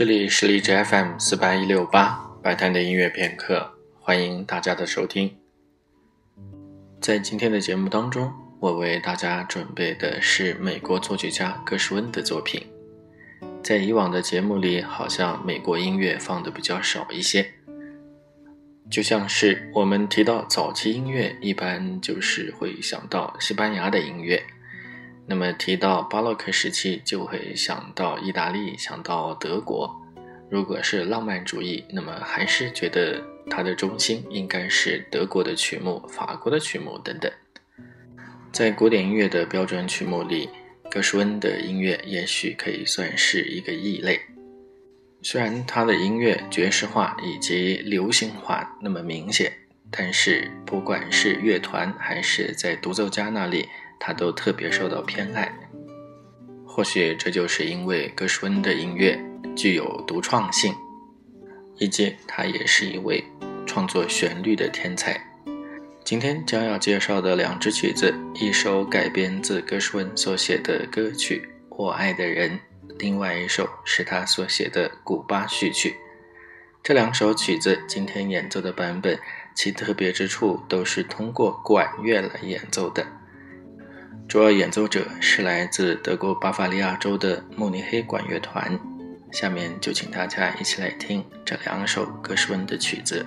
这里是荔枝 FM 四八一六八白谈的音乐片刻，欢迎大家的收听。在今天的节目当中，我为大家准备的是美国作曲家格什温的作品。在以往的节目里，好像美国音乐放的比较少一些，就像是我们提到早期音乐，一般就是会想到西班牙的音乐。那么提到巴洛克时期，就会想到意大利，想到德国。如果是浪漫主义，那么还是觉得它的中心应该是德国的曲目、法国的曲目等等。在古典音乐的标准曲目里，格什温的音乐也许可以算是一个异类。虽然他的音乐爵士化以及流行化那么明显，但是不管是乐团还是在独奏家那里。他都特别受到偏爱，或许这就是因为格什温的音乐具有独创性，以及他也是一位创作旋律的天才。今天将要介绍的两支曲子，一首改编自格什温所写的歌曲《我爱的人》，另外一首是他所写的《古巴序曲》。这两首曲子今天演奏的版本，其特别之处都是通过管乐来演奏的。主要演奏者是来自德国巴伐利亚州的慕尼黑管乐团。下面就请大家一起来听这两首格什温的曲子。